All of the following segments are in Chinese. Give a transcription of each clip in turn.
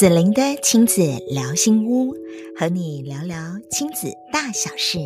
子玲的亲子聊心屋，和你聊聊亲子大小事。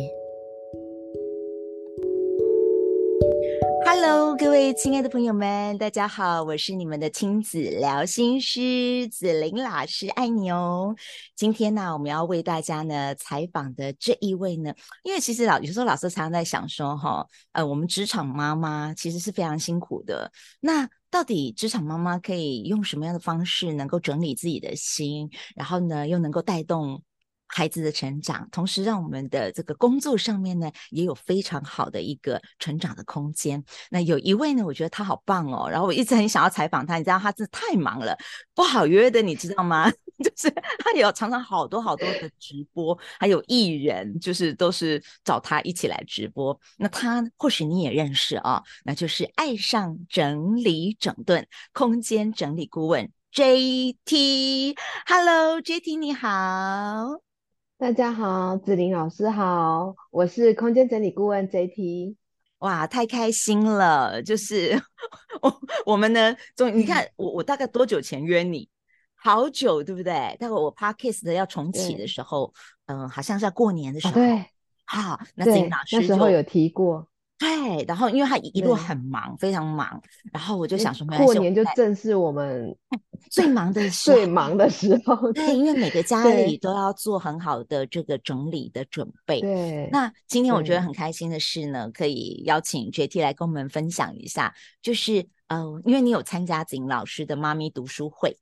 Hello，各位亲爱的朋友们，大家好，我是你们的亲子聊心师子玲老师，爱你哦。今天呢，我们要为大家呢采访的这一位呢，因为其实老有时候老师常常在想说，哈，呃，我们职场妈妈其实是非常辛苦的。那到底职场妈妈可以用什么样的方式能够整理自己的心，然后呢，又能够带动孩子的成长，同时让我们的这个工作上面呢，也有非常好的一个成长的空间。那有一位呢，我觉得他好棒哦，然后我一直很想要采访他，你知道他真的太忙了，不好约的，你知道吗？就是他有常常好多好多的直播，还有艺人，就是都是找他一起来直播。那他或许你也认识啊、哦，那就是爱上整理整顿空间整理顾问 JT。Hello，JT 你好。大家好，子玲老师好，我是空间整理顾问 JT。哇，太开心了！就是 我我们呢，终于你看我我大概多久前约你？好久对不对？待会我 Podcast 要重启的时候，嗯、呃，好像是要过年的时候。啊、对，好，那子玲老师那时候有提过。对，然后因为他一路很忙，非常忙，然后我就想说，过年就正是我们 最忙的时候，最忙的时候。对，因为每个 家里都要做很好的这个整理的准备。对，那今天我觉得很开心的是呢，可以邀请 JT 来跟我们分享一下，就是呃，因为你有参加子玲老师的妈咪读书会。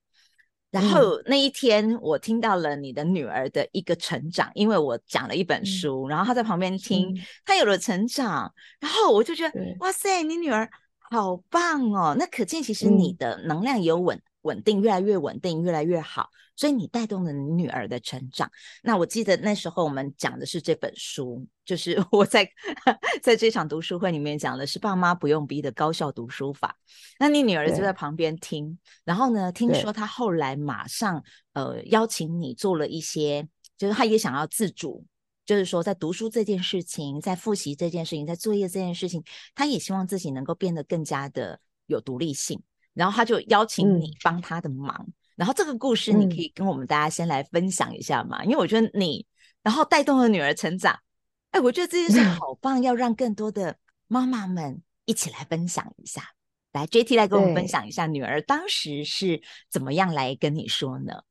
然后那一天，我听到了你的女儿的一个成长，因为我讲了一本书，嗯、然后她在旁边听，她有了成长，然后我就觉得，哇塞，你女儿好棒哦！那可见其实你的能量有稳。稳定，越来越稳定，越来越好，所以你带动了你女儿的成长。那我记得那时候我们讲的是这本书，就是我在 在这场读书会里面讲的是爸妈不用逼的高效读书法。那你女儿就在旁边听，然后呢，听说她后来马上呃邀请你做了一些，就是她也想要自主，就是说在读书这件事情，在复习这件事情，在作业这件事情，她也希望自己能够变得更加的有独立性。然后他就邀请你帮他的忙，嗯、然后这个故事你可以跟我们大家先来分享一下嘛？嗯、因为我觉得你，然后带动了女儿成长，哎，我觉得这件事好棒，嗯、要让更多的妈妈们一起来分享一下。来，JT 来跟我们分享一下，女儿当时是怎么样来跟你说呢？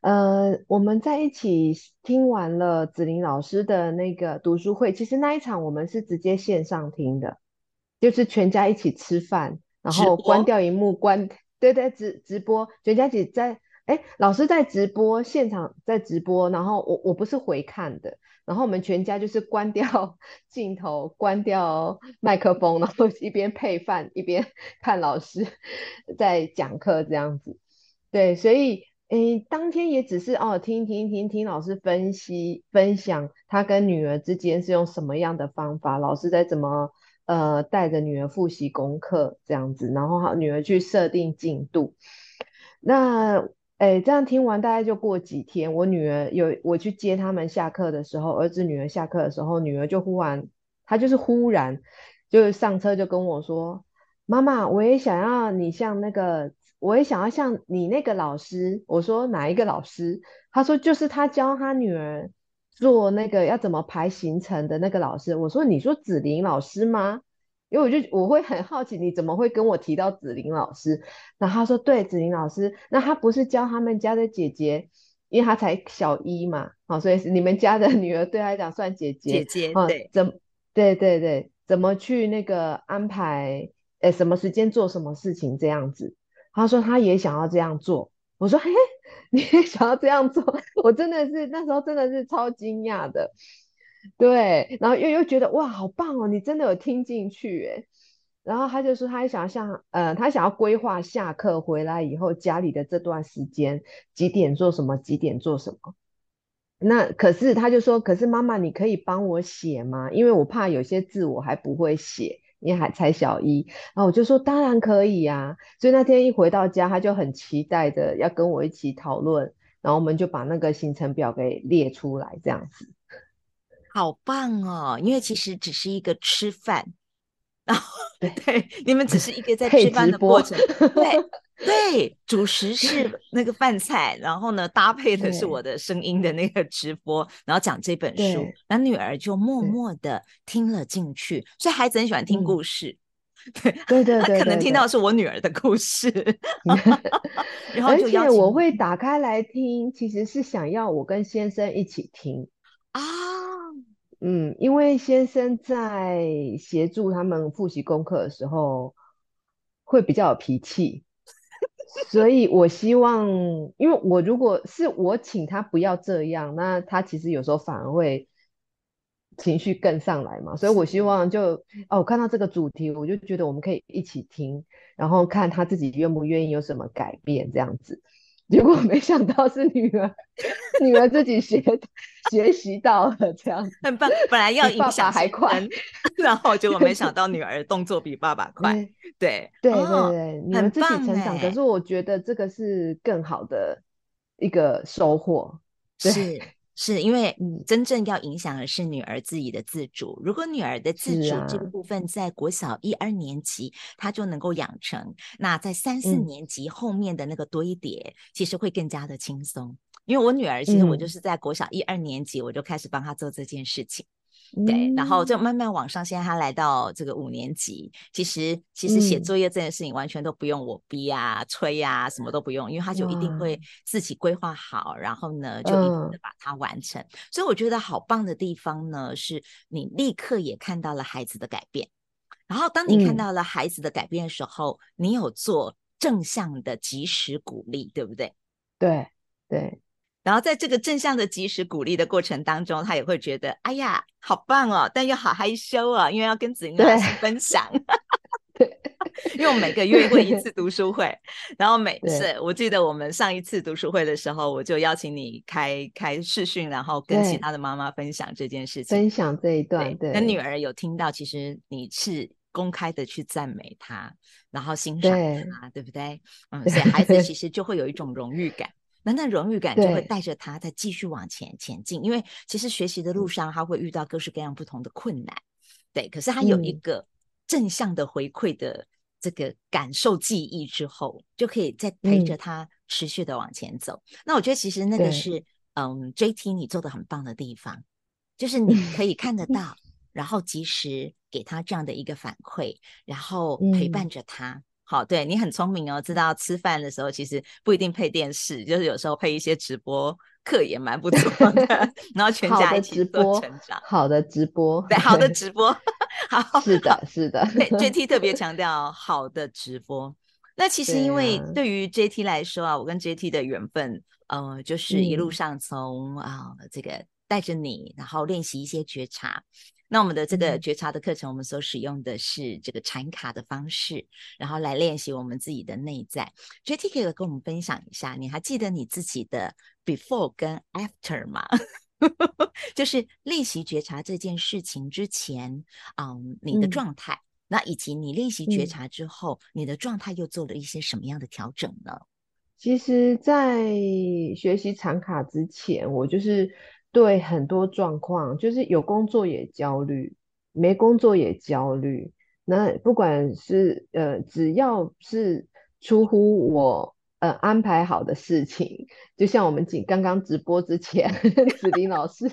呃，我们在一起听完了子玲老师的那个读书会，其实那一场我们是直接线上听的，就是全家一起吃饭。然后关掉荧幕，关对对直直播，全家姐在哎，老师在直播，现场在直播，然后我我不是回看的，然后我们全家就是关掉 镜头，关掉麦克风，然后一边配饭一边 看老师 在讲课这样子，对，所以诶当天也只是哦听听听听老师分析分享他跟女儿之间是用什么样的方法，老师在怎么。呃，带着女儿复习功课这样子，然后好女儿去设定进度。那，诶，这样听完大概就过几天，我女儿有我去接他们下课的时候，儿子女儿下课的时候，女儿就忽然，她就是忽然，就上车就跟我说：“妈妈，我也想要你像那个，我也想要像你那个老师。”我说：“哪一个老师？”她说：“就是他教他女儿。”做那个要怎么排行程的那个老师，我说，你说子玲老师吗？因为我就我会很好奇，你怎么会跟我提到子玲老师？然后他说对，子玲老师，那他不是教他们家的姐姐，因为他才小一嘛，好，所以是你们家的女儿对他来讲算姐姐。姐姐对，怎对对对，怎么去那个安排？诶，什么时间做什么事情这样子？他说他也想要这样做。我说嘿嘿。你也想要这样做，我真的是那时候真的是超惊讶的，对，然后又又觉得哇，好棒哦，你真的有听进去诶。然后他就说，他也想要像呃，他想要规划下课回来以后家里的这段时间几点做什么，几点做什么。那可是他就说，可是妈妈，你可以帮我写吗？因为我怕有些字我还不会写。你还才小一，然后我就说当然可以呀。所以那天一回到家，他就很期待的要跟我一起讨论，然后我们就把那个行程表给列出来，这样子。好棒哦！因为其实只是一个吃饭，然 后对对，你们只是一个在 吃饭的过程，对。对，主食是 那个饭菜，然后呢，搭配的是我的声音的那个直播，然后讲这本书，那女儿就默默的听了进去。所以孩子很喜欢听故。事，对对对，他可能听到是我女儿的故事，然后而且我会打开来听，其实是想要我跟先生一起听啊。嗯，因为先生在协助他们复习功课的时候，会比较有脾气，所以我希望，因为我如果是我请他不要这样，那他其实有时候反而会情绪更上来嘛。所以我希望就哦，我看到这个主题，我就觉得我们可以一起听，然后看他自己愿不愿意有什么改变这样子。结果没想到是女儿，女儿自己学学习到了这样，很棒。本来要影响爸爸还快，然后结果没想到女儿动作比爸爸 快。对对对对，哦、女儿自己成长，可是我觉得这个是更好的一个收获。是。是因为真正要影响的是女儿自己的自主。如果女儿的自主这个部分在国小一二年级，她就能够养成，那在三四年级后面的那个堆叠，其实会更加的轻松。因为我女儿，其实我就是在国小一二年级，我就开始帮她做这件事情。对，然后就慢慢往上。现在他来到这个五年级，其实其实写作业这件事情完全都不用我逼啊、催啊，什么都不用，因为他就一定会自己规划好，然后呢就一定的把它完成。所以我觉得好棒的地方呢，是你立刻也看到了孩子的改变。然后当你看到了孩子的改变的时候，你有做正向的及时鼓励，对不对？对对。然后在这个正向的及时鼓励的过程当中，他也会觉得，哎呀，好棒哦，但又好害羞啊，因为要跟子玲老师分享。对，因为我们每个月会一次 读书会，然后每次我记得我们上一次读书会的时候，我就邀请你开开视讯，然后跟其他的妈妈分享这件事情，分享这一段。对，跟女儿有听到，其实你是公开的去赞美她，然后欣赏她，对，对不对？嗯，所以孩子其实就会有一种荣誉感。那那荣誉感就会带着他再继续往前前进，因为其实学习的路上他会遇到各式各样不同的困难，对。可是他有一个正向的回馈的这个感受记忆之后，就可以再陪着他持续的往前走。那我觉得其实那个是嗯，JT 你做的很棒的地方，就是你可以看得到，然后及时给他这样的一个反馈，然后陪伴着他。好，对，你很聪明哦，知道吃饭的时候其实不一定配电视，就是有时候配一些直播课也蛮不错的。然后全家一起做成长，好的直播，对，好的直播，好，是的，是的。对，JT 特别强调好的直播。那其实因为对于 JT 来说啊，我跟 JT 的缘分，呃，就是一路上从啊、嗯呃、这个带着你，然后练习一些觉察。那我们的这个觉察的课程，我们所使用的是这个禅卡的方式，然后来练习我们自己的内在。JT 可以跟我们分享一下，你还记得你自己的 before 跟 after 吗？就是练习觉察这件事情之前，嗯，你的状态，嗯、那以及你练习觉察之后，嗯、你的状态又做了一些什么样的调整呢？其实，在学习禅卡之前，我就是。对很多状况，就是有工作也焦虑，没工作也焦虑。那不管是呃，只要是出乎我呃安排好的事情，就像我们仅刚刚直播之前，子玲老师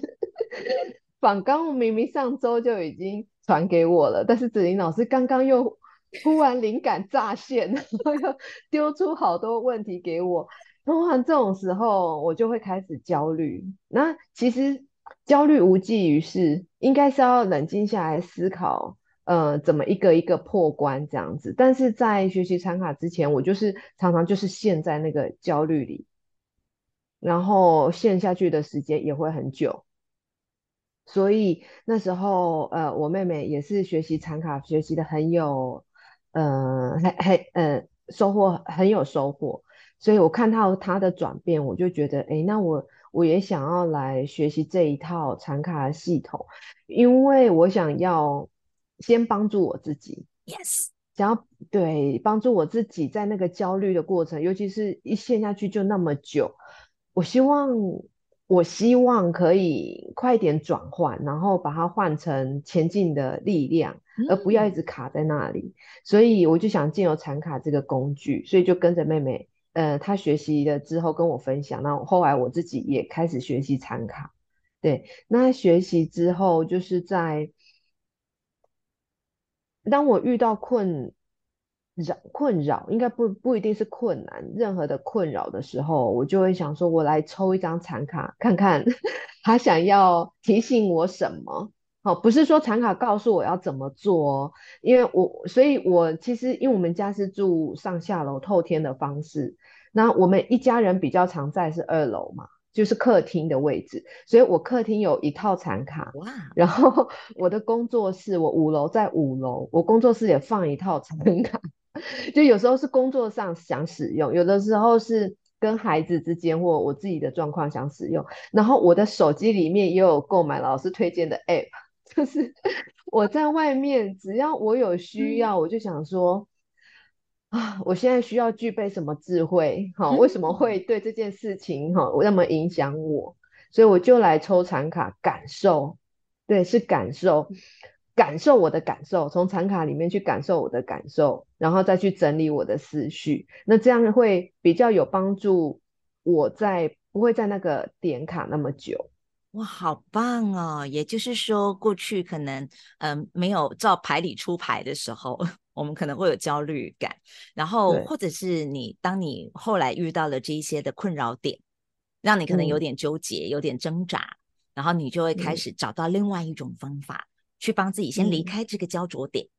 访纲明明上周就已经传给我了，但是子玲老师刚刚又突然灵感乍现，然后又丢出好多问题给我。通常这种时候，我就会开始焦虑。那其实焦虑无济于事，应该是要冷静下来思考，呃，怎么一个一个破关这样子。但是在学习禅卡之前，我就是常常就是陷在那个焦虑里，然后陷下去的时间也会很久。所以那时候，呃，我妹妹也是学习禅卡，学习的很有，呃，很很呃，收获很有收获。所以我看到他的转变，我就觉得，哎，那我我也想要来学习这一套禅卡的系统，因为我想要先帮助我自己，yes，想要对帮助我自己在那个焦虑的过程，尤其是一陷下去就那么久，我希望我希望可以快点转换，然后把它换成前进的力量，而不要一直卡在那里。嗯、所以我就想借由禅卡这个工具，所以就跟着妹妹，呃，他学习了之后跟我分享，然后后来我自己也开始学习禅卡。对，那学习之后就是在当我遇到困。扰困扰应该不不一定是困难，任何的困扰的时候，我就会想说，我来抽一张禅卡，看看 他想要提醒我什么。好，不是说产卡告诉我要怎么做哦，因为我，所以我其实因为我们家是住上下楼透天的方式，那我们一家人比较常在是二楼嘛，就是客厅的位置，所以我客厅有一套产卡，哇，然后我的工作室我五楼在五楼，我工作室也放一套产卡。就有时候是工作上想使用，有的时候是跟孩子之间或我自己的状况想使用。然后我的手机里面也有购买老师推荐的 App，就是我在外面只要我有需要，我就想说啊，我现在需要具备什么智慧？哈，为什么会对这件事情哈那么影响我？所以我就来抽产卡感受，对，是感受。感受我的感受，从产卡里面去感受我的感受，然后再去整理我的思绪。那这样会比较有帮助，我在不会在那个点卡那么久。哇，好棒哦！也就是说，过去可能嗯、呃、没有照牌理出牌的时候，我们可能会有焦虑感。然后或者是你当你后来遇到了这一些的困扰点，让你可能有点纠结、嗯、有点挣扎，然后你就会开始找到另外一种方法。嗯去帮自己先离开这个焦灼点，嗯、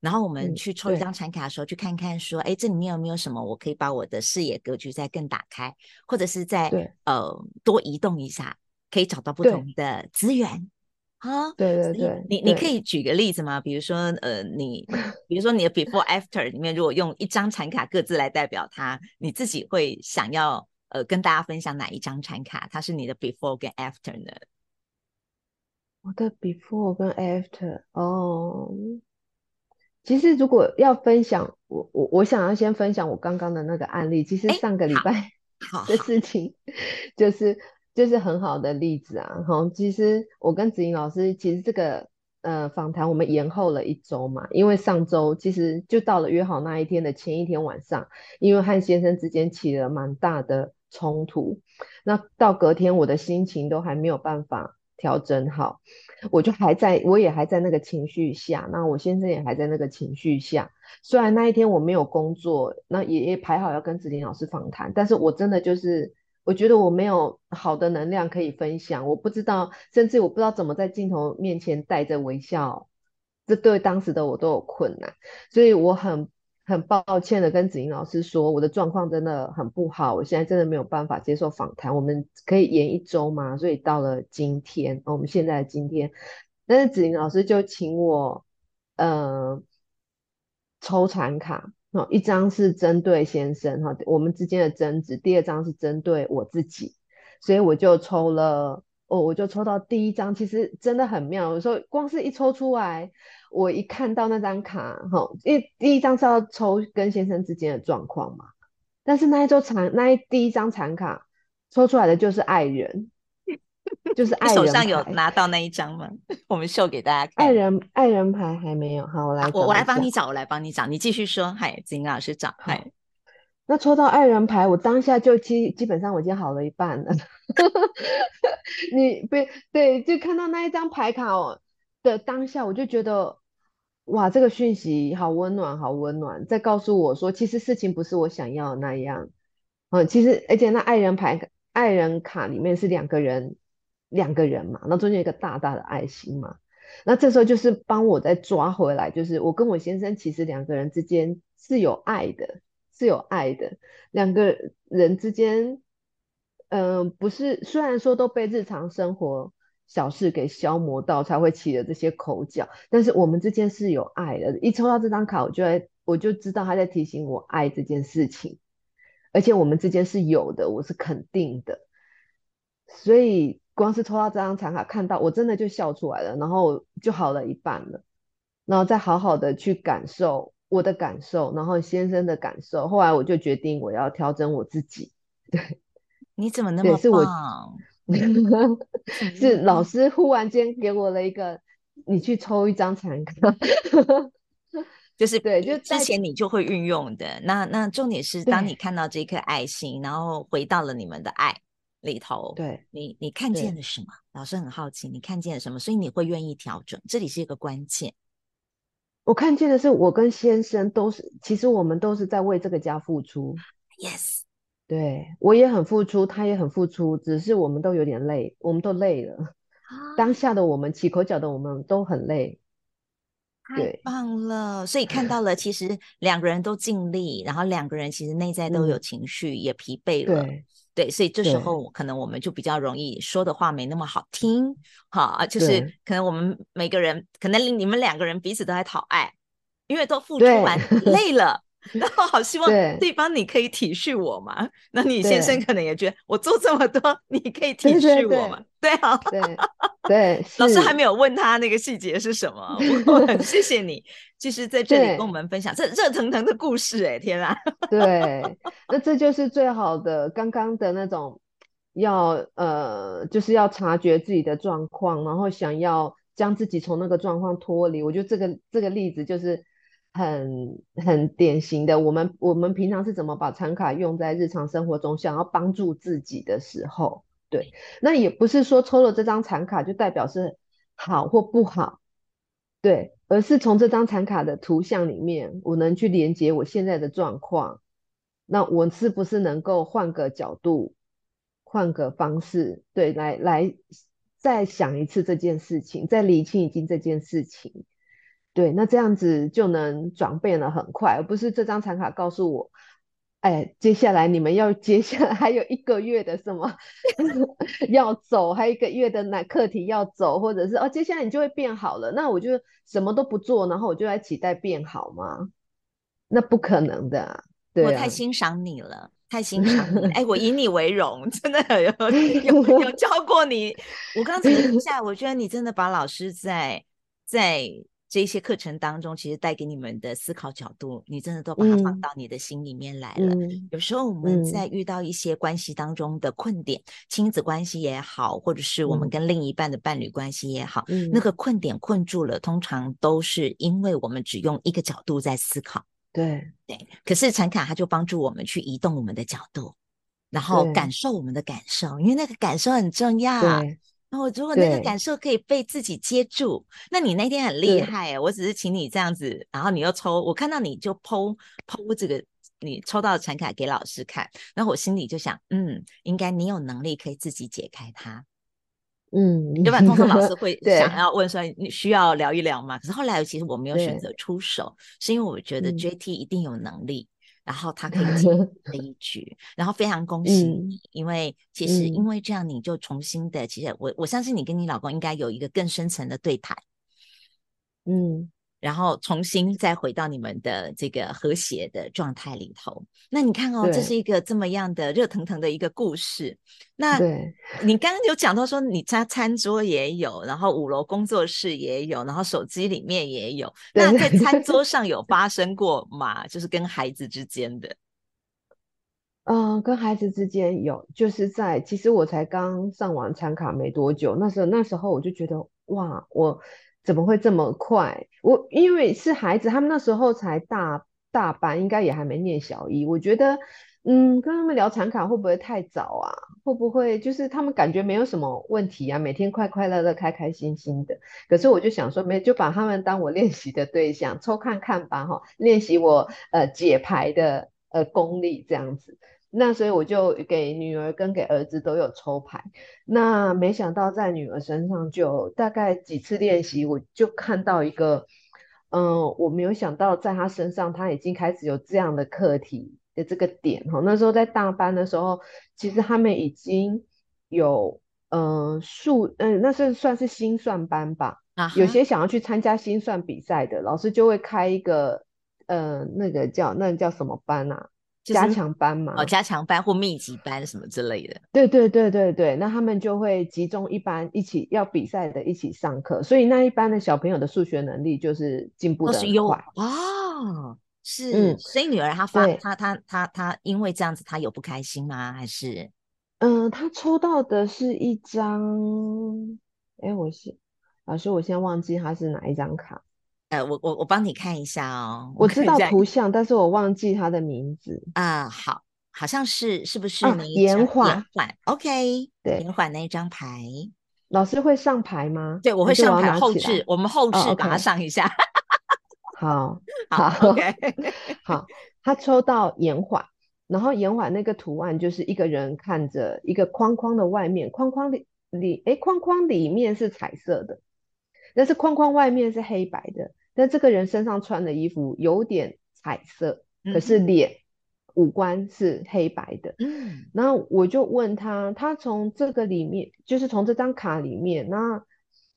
然后我们去抽一张产卡的时候，嗯、去看看说，哎，这里面有没有什么我可以把我的视野格局再更打开，或者是再呃多移动一下，可以找到不同的资源。啊，对对对，你你可以举个例子吗？比如说呃，你 比如说你的 before after 里面，如果用一张产卡各自来代表它，你自己会想要呃跟大家分享哪一张产卡？它是你的 before 跟 after 呢？我的 before 跟 after 哦，其实如果要分享，我我我想要先分享我刚刚的那个案例。其实上个礼拜的事情，就是就是很好的例子啊。哈，其实我跟子玲老师，其实这个呃访谈我们延后了一周嘛，因为上周其实就到了约好那一天的前一天晚上，因为和先生之间起了蛮大的冲突，那到隔天我的心情都还没有办法。调整好，我就还在，我也还在那个情绪下，那我先生也还在那个情绪下。虽然那一天我没有工作，那也也排好要跟子玲老师访谈，但是我真的就是，我觉得我没有好的能量可以分享，我不知道，甚至我不知道怎么在镜头面前带着微笑，这对当时的我都有困难，所以我很。很抱歉的跟子玲老师说，我的状况真的很不好，我现在真的没有办法接受访谈，我们可以延一周吗？所以到了今天，我们现在今天，但是子玲老师就请我，呃，抽禅卡，哦，一张是针对先生哈，我们之间的争执，第二张是针对我自己，所以我就抽了。哦，我就抽到第一张，其实真的很妙。有时候光是一抽出来，我一看到那张卡，哈，因为第一张是要抽跟先生之间的状况嘛。但是那一周禅，那一第一张禅卡抽出来的就是爱人，就是爱人。手上有拿到那一张吗？我们秀给大家看。爱人，爱人牌还没有。好，我来，我我来帮你找，我来帮你找。你继续说，嗨，子玲老师找，嗨。那抽到爱人牌，我当下就基基本上我已经好了一半了。你别对，就看到那一张牌卡哦的当下，我就觉得哇，这个讯息好温暖，好温暖，在告诉我说，其实事情不是我想要的那样。嗯，其实而且那爱人牌、爱人卡里面是两个人，两个人嘛，那中间有一个大大的爱心嘛。那这时候就是帮我再抓回来，就是我跟我先生其实两个人之间是有爱的。是有爱的，两个人之间，嗯、不是，虽然说都被日常生活小事给消磨到，才会起了这些口角，但是我们之间是有爱的。一抽到这张卡，我就会，我就知道他在提醒我爱这件事情，而且我们之间是有的，我是肯定的。所以光是抽到这张残卡，看到我真的就笑出来了，然后就好了一半了，然后再好好的去感受。我的感受，然后先生的感受，后来我就决定我要调整我自己。对，你怎么那么棒？是，我是老师忽然间给我了一个你去抽一张残卡，就是对，就之前你就会运用的。那那重点是，当你看到这颗爱心，然后回到了你们的爱里头，对，你你看见了什么？老师很好奇，你看见了什么？所以你会愿意调整，这里是一个关键。我看见的是，我跟先生都是，其实我们都是在为这个家付出。Yes。对，我也很付出，他也很付出，只是我们都有点累，我们都累了。啊、当下的我们，起口角的我们都很累。太棒了！所以看到了，其实两个人都尽力，然后两个人其实内在都有情绪，嗯、也疲惫了。对，对，所以这时候可能我们就比较容易说的话没那么好听。哈啊，就是可能我们每个人，可能你们两个人彼此都在讨爱，因为都付出完 累了。然后好希望对方你可以体恤我嘛？那你先生可能也觉得我做这么多，你可以体恤我嘛？对啊，对对。老师还没有问他那个细节是什么，我很谢谢你，就是在这里跟我们分享这热腾腾的故事。哎，天啊！对，那这就是最好的，刚刚的那种要呃，就是要察觉自己的状况，然后想要将自己从那个状况脱离。我觉得这个这个例子就是。很很典型的，我们我们平常是怎么把残卡用在日常生活中，想要帮助自己的时候，对，那也不是说抽了这张残卡就代表是好或不好，对，而是从这张残卡的图像里面，我能去连接我现在的状况，那我是不是能够换个角度，换个方式，对，来来再想一次这件事情，再理清已经这件事情。对，那这样子就能转变的很快，而不是这张残卡告诉我，哎，接下来你们要接下来 还有一个月的什么 要走，还有一个月的那课题要走，或者是哦，接下来你就会变好了，那我就什么都不做，然后我就来期待变好吗？那不可能的啊，对啊，我太欣赏你了，太欣赏你了，哎，我以你为荣，真的有 有教过你。我刚才听下，我觉得你真的把老师在在。这些课程当中，其实带给你们的思考角度，你真的都把它放到你的心里面来了。嗯、有时候我们在遇到一些关系当中的困点，嗯、亲子关系也好，或者是我们跟另一半的伴侣关系也好，嗯、那个困点困住了，通常都是因为我们只用一个角度在思考。对对，可是禅卡它就帮助我们去移动我们的角度，然后感受我们的感受，因为那个感受很重要。然后，如果那个感受可以被自己接住，那你那天很厉害。我只是请你这样子，然后你又抽，我看到你就 po po 这个，你抽到的残卡给老师看，然后我心里就想，嗯，应该你有能力可以自己解开它。嗯，要不然通常老师 会想要问说，你需要聊一聊吗？可是后来其实我没有选择出手，是因为我觉得 JT 一定有能力。然后他可以进这 一局，然后非常恭喜你，嗯、因为其实因为这样，你就重新的，嗯、其实我我相信你跟你老公应该有一个更深层的对谈，嗯。然后重新再回到你们的这个和谐的状态里头。那你看哦，对这是一个这么样的热腾腾的一个故事。那你刚刚有讲到说，你家餐桌也有，然后五楼工作室也有，然后手机里面也有。那在餐桌上有发生过吗？就是跟孩子之间的？嗯、呃，跟孩子之间有，就是在其实我才刚上完餐卡没多久，那时候那时候我就觉得哇，我。怎么会这么快？我因为是孩子，他们那时候才大大班，应该也还没念小一。我觉得，嗯，跟他们聊残卡会不会太早啊？会不会就是他们感觉没有什么问题啊？每天快快乐乐、开开心心的。可是我就想说，没就把他们当我练习的对象，抽看看吧，哈，练习我呃解牌的呃功力这样子。那所以我就给女儿跟给儿子都有抽牌，那没想到在女儿身上就大概几次练习，我就看到一个，嗯、呃，我没有想到在她身上，她已经开始有这样的课题的这个点哈。那时候在大班的时候，其实他们已经有，嗯、呃，数，嗯、呃，那是算是心算班吧。啊哈，有些想要去参加心算比赛的老师就会开一个，呃，那个叫那个叫什么班啊？加强班嘛，哦，加强班或密集班什么之类的。对对对对对，那他们就会集中一班一起要比赛的一起上课，所以那一班的小朋友的数学能力就是进步的很快。哦，是，嗯，所以女儿她发她她她她因为这样子她有不开心吗？还是？嗯、呃，她抽到的是一张，哎，我是。老师，我现在忘记她是哪一张卡。呃，我我我帮你看一下哦。我知道图像，但是我忘记它的名字啊。好，好像是是不是？延缓。延缓。OK。对。延缓那一张牌。老师会上牌吗？对，我会上牌。后置，我们后置把它上一下。哦 okay、好。好。OK。好，他抽到延缓，然后延缓那个图案就是一个人看着一个框框的外面，框框里里，哎，框框里面是彩色的，但是框框外面是黑白的。但这个人身上穿的衣服有点彩色，可是脸、五官是黑白的。嗯，然后我就问他，他从这个里面，就是从这张卡里面，那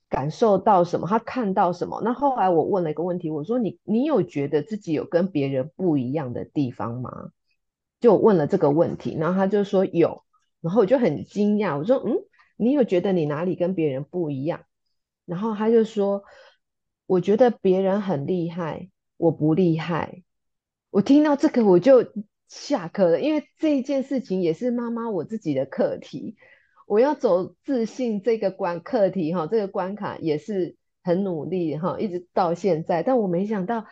感受到什么？他看到什么？那后来我问了一个问题，我说：“你你有觉得自己有跟别人不一样的地方吗？”就问了这个问题，然后他就说有，然后我就很惊讶，我说：“嗯，你有觉得你哪里跟别人不一样？”然后他就说。我觉得别人很厉害，我不厉害。我听到这个我就下课了，因为这一件事情也是妈妈我自己的课题。我要走自信这个关课题哈，这个关卡也是很努力哈，一直到现在。但我没想到。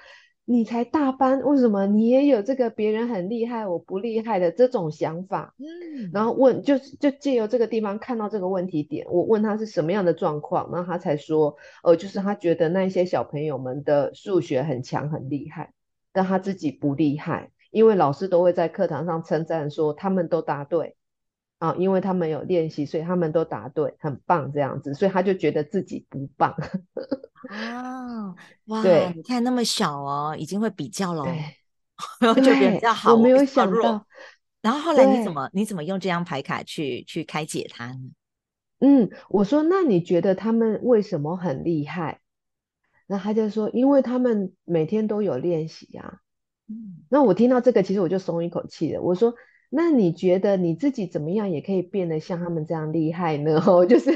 你才大班，为什么你也有这个别人很厉害，我不厉害的这种想法？嗯，然后问，就就借由这个地方看到这个问题点，我问他是什么样的状况，然后他才说，呃，就是他觉得那些小朋友们的数学很强很厉害，但他自己不厉害，因为老师都会在课堂上称赞说他们都答对啊，因为他们有练习，所以他们都答对，很棒这样子，所以他就觉得自己不棒。哦，哇，对，你看那么小哦，已经会比较了，然后就比较好。我没有想到，然后后来你怎么你怎么用这张牌卡去去开解他呢？嗯，我说那你觉得他们为什么很厉害？那他就说，因为他们每天都有练习呀。嗯，那我听到这个，其实我就松一口气了。我说，那你觉得你自己怎么样也可以变得像他们这样厉害呢？哦，就是。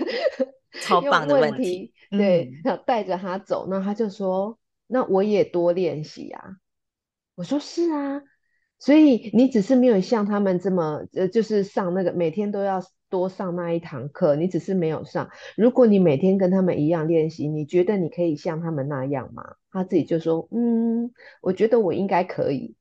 超棒的问题，问题对，要带着他走，那他就说：“那我也多练习啊。”我说：“是啊，所以你只是没有像他们这么，呃，就是上那个每天都要多上那一堂课，你只是没有上。如果你每天跟他们一样练习，你觉得你可以像他们那样吗？”他自己就说：“嗯，我觉得我应该可以。”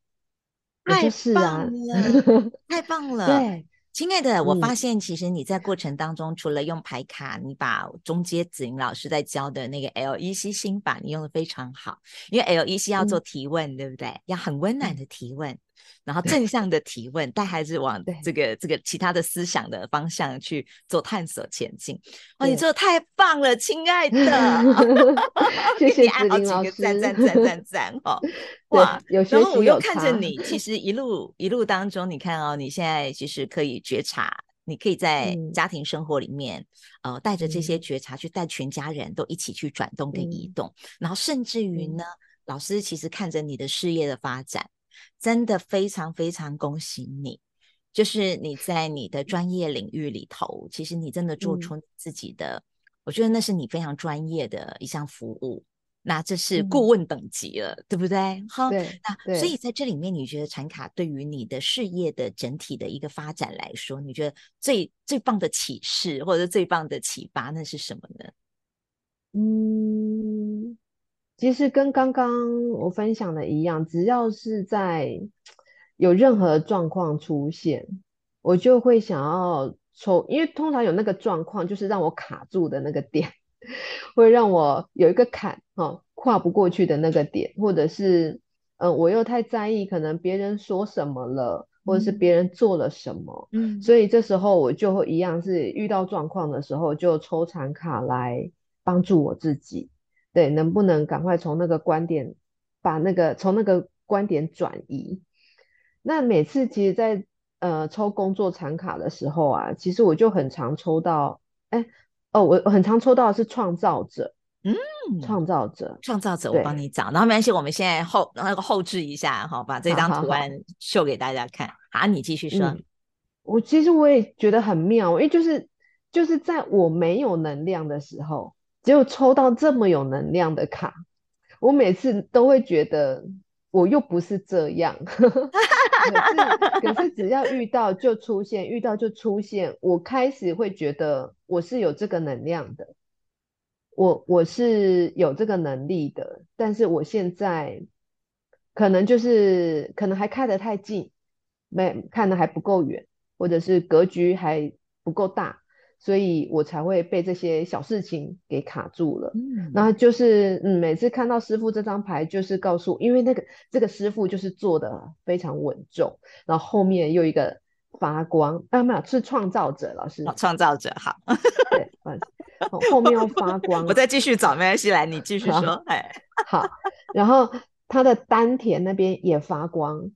太棒了，太棒了，对。亲爱的，我发现其实你在过程当中，嗯、除了用牌卡，你把中阶子莹老师在教的那个 LEC 新法，你用的非常好。因为 LEC 要做提问，嗯、对不对？要很温暖的提问，嗯、然后正向的提问，带孩子往这个这个其他的思想的方向去做探索前进。哦，你做的太棒了，亲爱的，谢谢子玲老师，赞赞赞赞赞哦。哇，然后我又看着你，其实一路一路当中，你看哦，你现在其实可以觉察，你可以 在家庭生活里面，嗯、呃，带着这些觉察去带全家人都一起去转动跟移动，嗯、然后甚至于呢，嗯、老师其实看着你的事业的发展，真的非常非常恭喜你，就是你在你的专业领域里头，其实你真的做出自己的，嗯、我觉得那是你非常专业的一项服务。那这是顾问等级了，嗯、对不对？好，那所以在这里面，你觉得产卡对于你的事业的整体的一个发展来说，你觉得最最棒的启示或者最棒的启发，那是什么呢？嗯，其实跟刚刚我分享的一样，只要是在有任何状况出现，我就会想要抽，因为通常有那个状况，就是让我卡住的那个点。会让我有一个坎，哦，跨不过去的那个点，或者是，嗯、呃，我又太在意，可能别人说什么了，或者是别人做了什么，嗯，所以这时候我就会一样是遇到状况的时候，就抽残卡来帮助我自己，对，能不能赶快从那个观点把那个从那个观点转移？那每次其实在，在呃抽工作禅卡的时候啊，其实我就很常抽到，哎。哦，我很常抽到的是创造者，嗯，创造者，创造者，我帮你找，然后没关系，我们现在后那个后置一下，好，把这张图案秀给大家看。好，你继续说。嗯，我其实我也觉得很妙，因为就是就是在我没有能量的时候，只有抽到这么有能量的卡，我每次都会觉得。我又不是这样，可是可是只要遇到就出现，遇到就出现，我开始会觉得我是有这个能量的，我我是有这个能力的，但是我现在可能就是可能还看得太近，没看得还不够远，或者是格局还不够大。所以我才会被这些小事情给卡住了。嗯，然后就是嗯，每次看到师傅这张牌，就是告诉，因为那个这个师傅就是做的非常稳重，然后后面又一个发光啊，没有是创造者老师，哦、创造者好，对，后面又发光，我再继续找，没关系，来你继续说，哎，好，然后他的丹田那边也发光。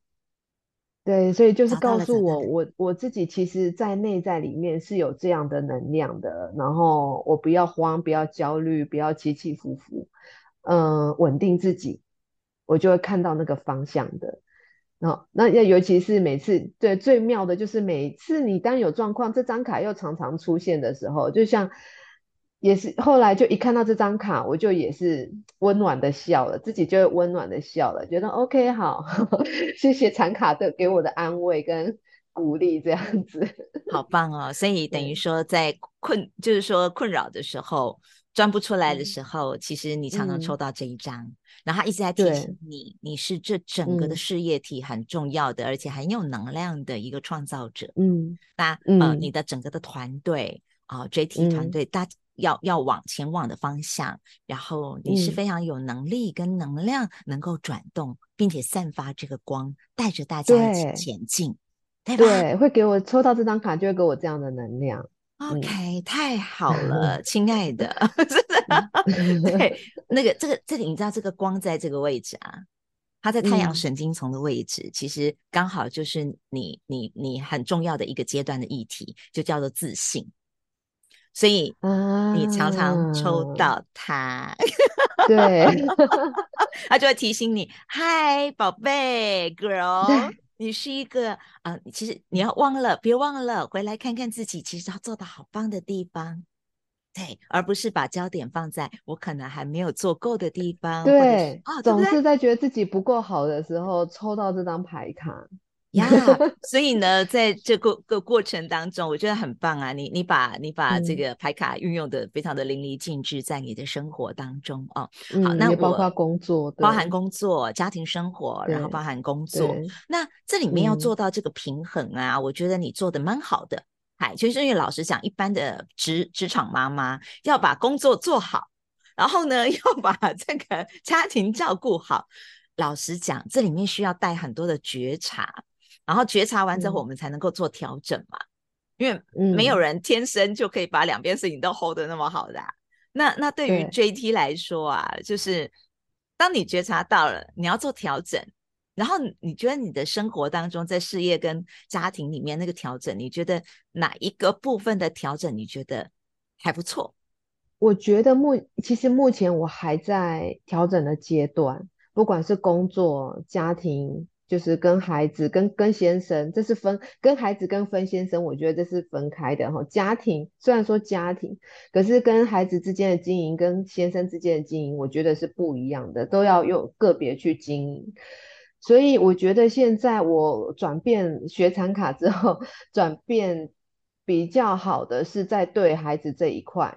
对，所以就是告诉我，我我自己其实，在内在里面是有这样的能量的。然后我不要慌，不要焦虑，不要起起伏伏，嗯，稳定自己，我就会看到那个方向的。然后那要尤其是每次，对，最妙的就是每次你当有状况，这张卡又常常出现的时候，就像。也是后来就一看到这张卡，我就也是温暖的笑了，自己就温暖的笑了，觉得 OK 好，谢谢残卡的给我的安慰跟鼓励，这样子，好棒哦！所以等于说在困，就是说困扰的时候，钻不出来的时候，嗯、其实你常常抽到这一张，嗯、然后他一直在提醒你，你是这整个的事业体很重要的，嗯、而且很有能量的一个创造者。嗯，那呃，你的整个的团队啊、呃、，JT 团队大。嗯要要往前往的方向，然后你是非常有能力跟能量，能够转动，嗯、并且散发这个光，带着大家一起前进，对，对吧？对，会给我抽到这张卡，就会给我这样的能量。OK，、嗯、太好 了，亲爱的，真的。对，那个这个这里，你知道这个光在这个位置啊，它在太阳神经丛的位置，嗯、其实刚好就是你你你很重要的一个阶段的议题，就叫做自信。所以你常常抽到它，啊、对，它就会提醒你：“嗨，宝贝，girl，你是一个啊、呃，其实你要忘了，别忘了回来看看自己，其实要做的好棒的地方，对，而不是把焦点放在我可能还没有做够的地方，对，哦、总是？在觉得自己不够好的时候抽到这张牌卡。”呀，yeah, 所以呢，在这个个过程当中，我觉得很棒啊！你你把你把这个牌卡运用的非常的淋漓尽致，在你的生活当中哦。嗯、好，那我包括工作，包含工作、家庭生活，然后包含工作。那这里面要做到这个平衡啊，嗯、我觉得你做的蛮好的。嗨，就是因为老实讲，一般的职职场妈妈要把工作做好，然后呢，要把这个家庭照顾好。老实讲，这里面需要带很多的觉察。然后觉察完之后，我们才能够做调整嘛，嗯、因为没有人天生就可以把两边事情都 hold 得那么好的、啊。那那对于 JT 来说啊，就是当你觉察到了，你要做调整，然后你觉得你的生活当中，在事业跟家庭里面那个调整，你觉得哪一个部分的调整你觉得还不错？我觉得目其实目前我还在调整的阶段，不管是工作、家庭。就是跟孩子、跟跟先生，这是分跟孩子跟分先生，我觉得这是分开的哈。家庭虽然说家庭，可是跟孩子之间的经营跟先生之间的经营，我觉得是不一样的，都要用个别去经营。所以我觉得现在我转变学产卡之后，转变比较好的是在对孩子这一块，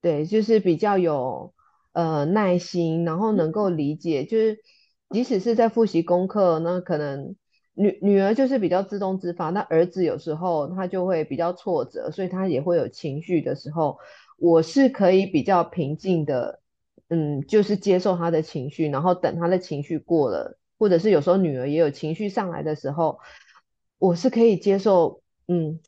对，就是比较有呃耐心，然后能够理解，就是。即使是在复习功课，那可能女女儿就是比较自动自发，那儿子有时候他就会比较挫折，所以他也会有情绪的时候，我是可以比较平静的，嗯，就是接受他的情绪，然后等他的情绪过了，或者是有时候女儿也有情绪上来的时候，我是可以接受，嗯，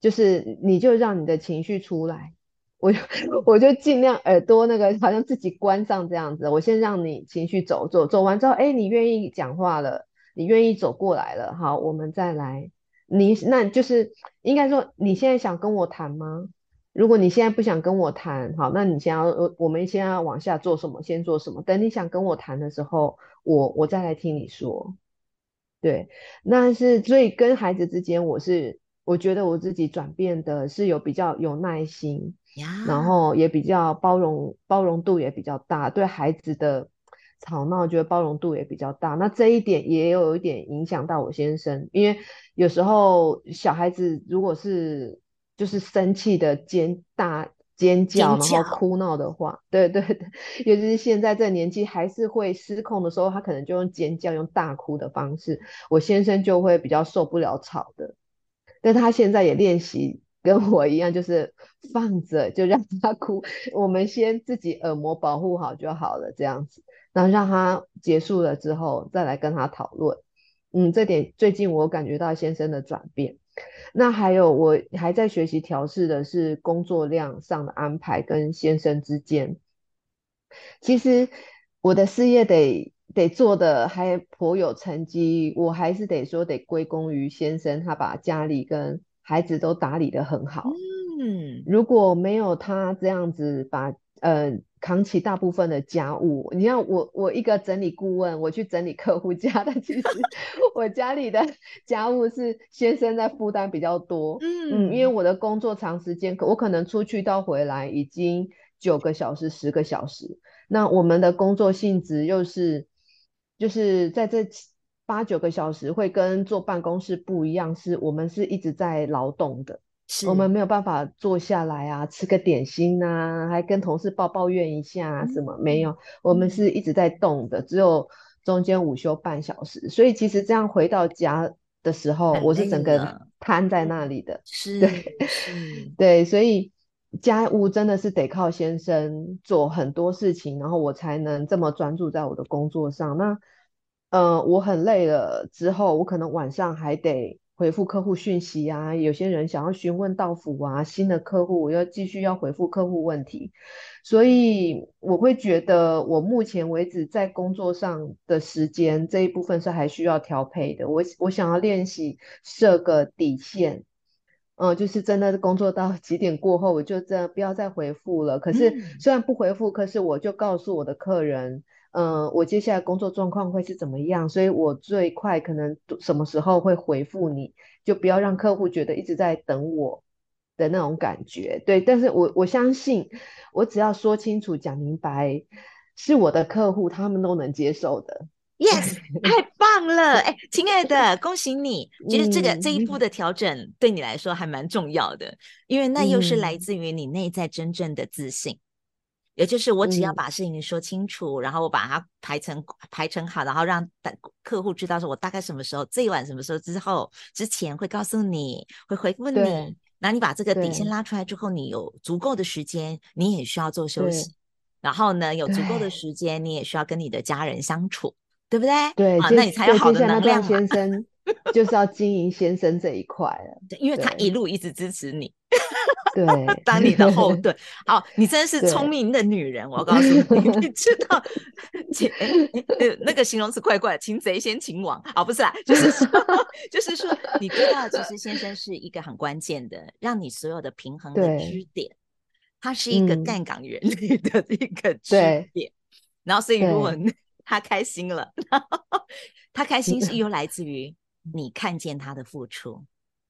就是你就让你的情绪出来。我就 我就尽量耳朵那个好像自己关上这样子，我先让你情绪走走走完之后，哎，你愿意讲话了，你愿意走过来了，好，我们再来。你那就是应该说，你现在想跟我谈吗？如果你现在不想跟我谈，好，那你先要我们先要往下做什么？先做什么？等你想跟我谈的时候，我我再来听你说。对，那是所以跟孩子之间，我是我觉得我自己转变的是有比较有耐心。然后也比较包容，包容度也比较大，对孩子的吵闹，觉得包容度也比较大。那这一点也有一点影响到我先生，因为有时候小孩子如果是就是生气的尖大尖叫，然后哭闹的话，对对对，尤其是现在这个年纪还是会失控的时候，他可能就用尖叫、用大哭的方式，我先生就会比较受不了吵的。但他现在也练习跟我一样，就是放着就让他哭，我们先自己耳膜保护好就好了，这样子，然后让他结束了之后再来跟他讨论。嗯，这点最近我感觉到先生的转变。那还有，我还在学习调试的是工作量上的安排跟先生之间。其实我的事业得得做的还颇有成绩，我还是得说得归功于先生，他把家里跟孩子都打理得很好。嗯，如果没有他这样子把呃。扛起大部分的家务，你看我我一个整理顾问，我去整理客户家的，其实 我家里的家务是先生在负担比较多，嗯嗯，因为我的工作长时间，我可能出去到回来已经九个小时、十个小时，那我们的工作性质又是，就是在这八九个小时会跟坐办公室不一样，是我们是一直在劳动的。是我们没有办法坐下来啊，吃个点心啊，还跟同事抱抱怨一下啊，什么、嗯、没有？我们是一直在动的，只有中间午休半小时。所以其实这样回到家的时候，我是整个瘫在那里的。是，对，是 对，所以家务真的是得靠先生做很多事情，然后我才能这么专注在我的工作上。那，呃，我很累了之后，我可能晚上还得。回复客户讯息啊，有些人想要询问到府啊，新的客户我要继续要回复客户问题，所以我会觉得我目前为止在工作上的时间这一部分是还需要调配的。我我想要练习设个底线，嗯，就是真的工作到 几点过后，我就这样不要再回复了。可是虽然不回复，可是我就告诉我的客人。嗯，我接下来工作状况会是怎么样？所以我最快可能什么时候会回复你，就不要让客户觉得一直在等我的那种感觉。对，但是我我相信，我只要说清楚、讲明白，是我的客户，他们都能接受的。Yes，太棒了！哎，亲爱的，恭喜你！其实这个、嗯、这一步的调整对你来说还蛮重要的，因为那又是来自于你内在真正的自信。也就是我只要把事情说清楚，嗯、然后我把它排成排成好，然后让客户知道说我大概什么时候，这一晚什么时候之后之前会告诉你，会回复你。那你把这个底线拉出来之后，你有足够的时间，你也需要做休息。然后呢，有足够的时间，你也需要跟你的家人相处，对不对？对，啊，那你才有好的能量。先生就是要经营先生这一块了，因为他一路一直支持你。对，当你的后盾。好，你真是聪明的女人，我告诉你，你知道，请那个形容词怪怪，擒贼先擒王啊，不是啦，就是说，就是说，你知道，其实先生是一个很关键的，让你所有的平衡的支点，他是一个杠杆原理的一个支点。然后，所以如果他开心了，然后他开心是又来自于你看见他的付出，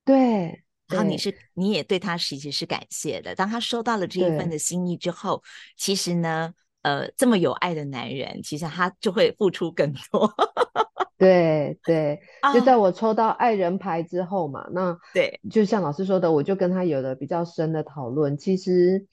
对。然后你是你也对他其实是感谢的。当他收到了这一份的心意之后，其实呢，呃，这么有爱的男人，其实他就会付出更多。对对，就在我抽到爱人牌之后嘛，那对，就像老师说的，我就跟他有了比较深的讨论。其实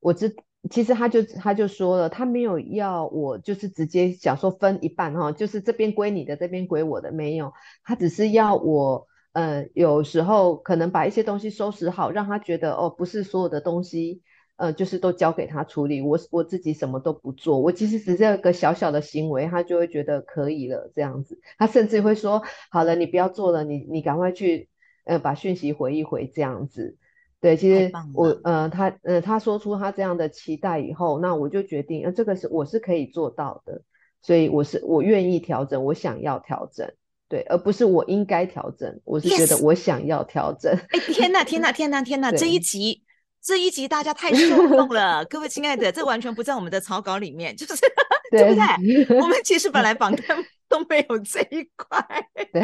我知，其实他就他就说了，他没有要我就是直接想说分一半哈，就是这边归你的，这边归我的，没有，他只是要我。呃，有时候可能把一些东西收拾好，让他觉得哦，不是所有的东西，呃，就是都交给他处理，我我自己什么都不做，我其实只是一个小小的行为，他就会觉得可以了这样子。他甚至会说，好了，你不要做了，你你赶快去，呃，把讯息回一回这样子。对，其实我呃，他呃，他说出他这样的期待以后，那我就决定，呃，这个是我是可以做到的，所以我是我愿意调整，我想要调整。对，而不是我应该调整，我是觉得我想要调整。哎 Yes! 天哪，天哪，天哪，天哪！这一集，这一集大家太受用 了，各位亲爱的，这完全不在我们的草稿里面，就是 对，对不对？我们其实本来访谈都没有这一块。对，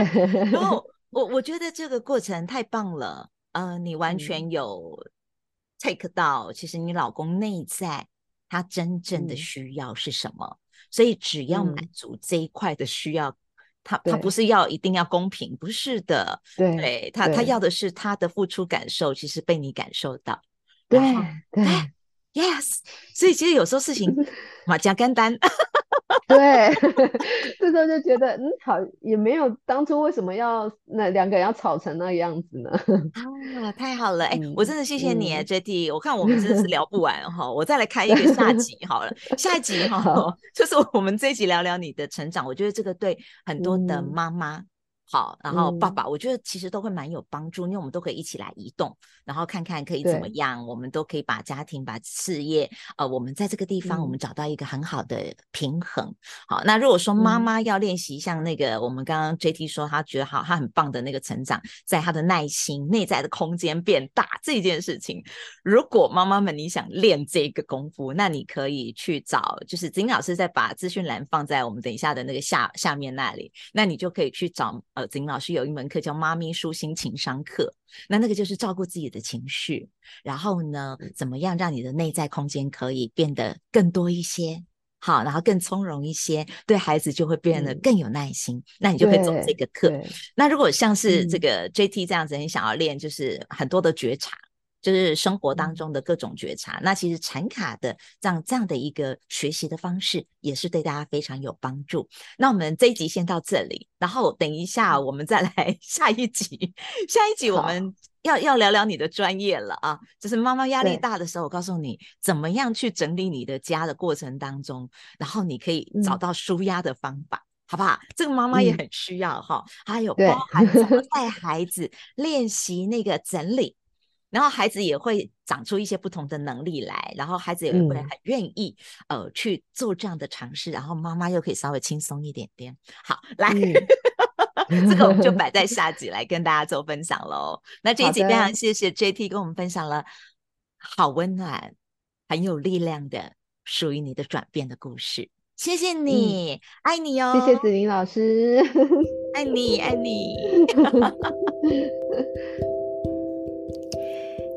然后我我觉得这个过程太棒了，呃，你完全有 take 到，其实你老公内在他真正的需要是什么，嗯、所以只要满足这一块的需要。他他不是要一定要公平，不是的，对，对他他要的是他的付出感受，其实被你感受到，对对，Yes，所以其实有时候事情 嘛，讲简单。对，这时候就觉得，嗯，好，也没有当初为什么要那两个人要吵成那个样子呢？啊，太好了，哎、欸，我真的谢谢你，JT，、嗯、我看我们真的是聊不完哈，我再来开一个下集好了，下一集哈，就是我们这一集聊聊你的成长，我觉得这个对很多的妈妈。嗯好，然后爸爸，我觉得其实都会蛮有帮助，嗯，因为我们都可以一起来移动，然后看看可以怎么样，我们都可以把家庭、把事业，呃，我们在这个地方，我们找到一个很好的平衡。嗯、好，那如果说妈妈要练习像那个我们刚刚 JT 说他觉得好，他很棒的那个成长，在他的耐心、内在的空间变大这件事情，如果妈妈们你想练这个功夫，那你可以去找，就是子玲老师再把资讯栏放在我们等一下的那个下下面那里，那你就可以去找。子玲老师有一门课叫“妈咪舒心情商课”，那那个就是照顾自己的情绪，然后呢，怎么样让你的内在空间可以变得更多一些，好，然后更从容一些，对孩子就会变得更有耐心。嗯、那你就可以走这个课。那如果像是这个 JT 这样子，你想要练，就是很多的觉察。就是生活当中的各种觉察，嗯、那其实禅卡的这样这样的一个学习的方式，也是对大家非常有帮助。那我们这一集先到这里，然后等一下我们再来 下一集。下一集我们要要聊聊你的专业了啊，就是妈妈压力大的时候，我告诉你怎么样去整理你的家的过程当中，然后你可以找到舒压的方法，嗯、好不好？这个妈妈也很需要哈、嗯，还有包含怎么带孩子练习那个整理。然后孩子也会长出一些不同的能力来，然后孩子也会很愿意、嗯、呃去做这样的尝试，然后妈妈又可以稍微轻松一点点。好，来，嗯、这个我们就摆在下集来跟大家做分享喽。那这一集非常谢谢 JT 跟我们分享了好温暖、很有力量的属于你的转变的故事，谢谢你，嗯、爱你哦，谢谢子玲老师，爱 你爱你。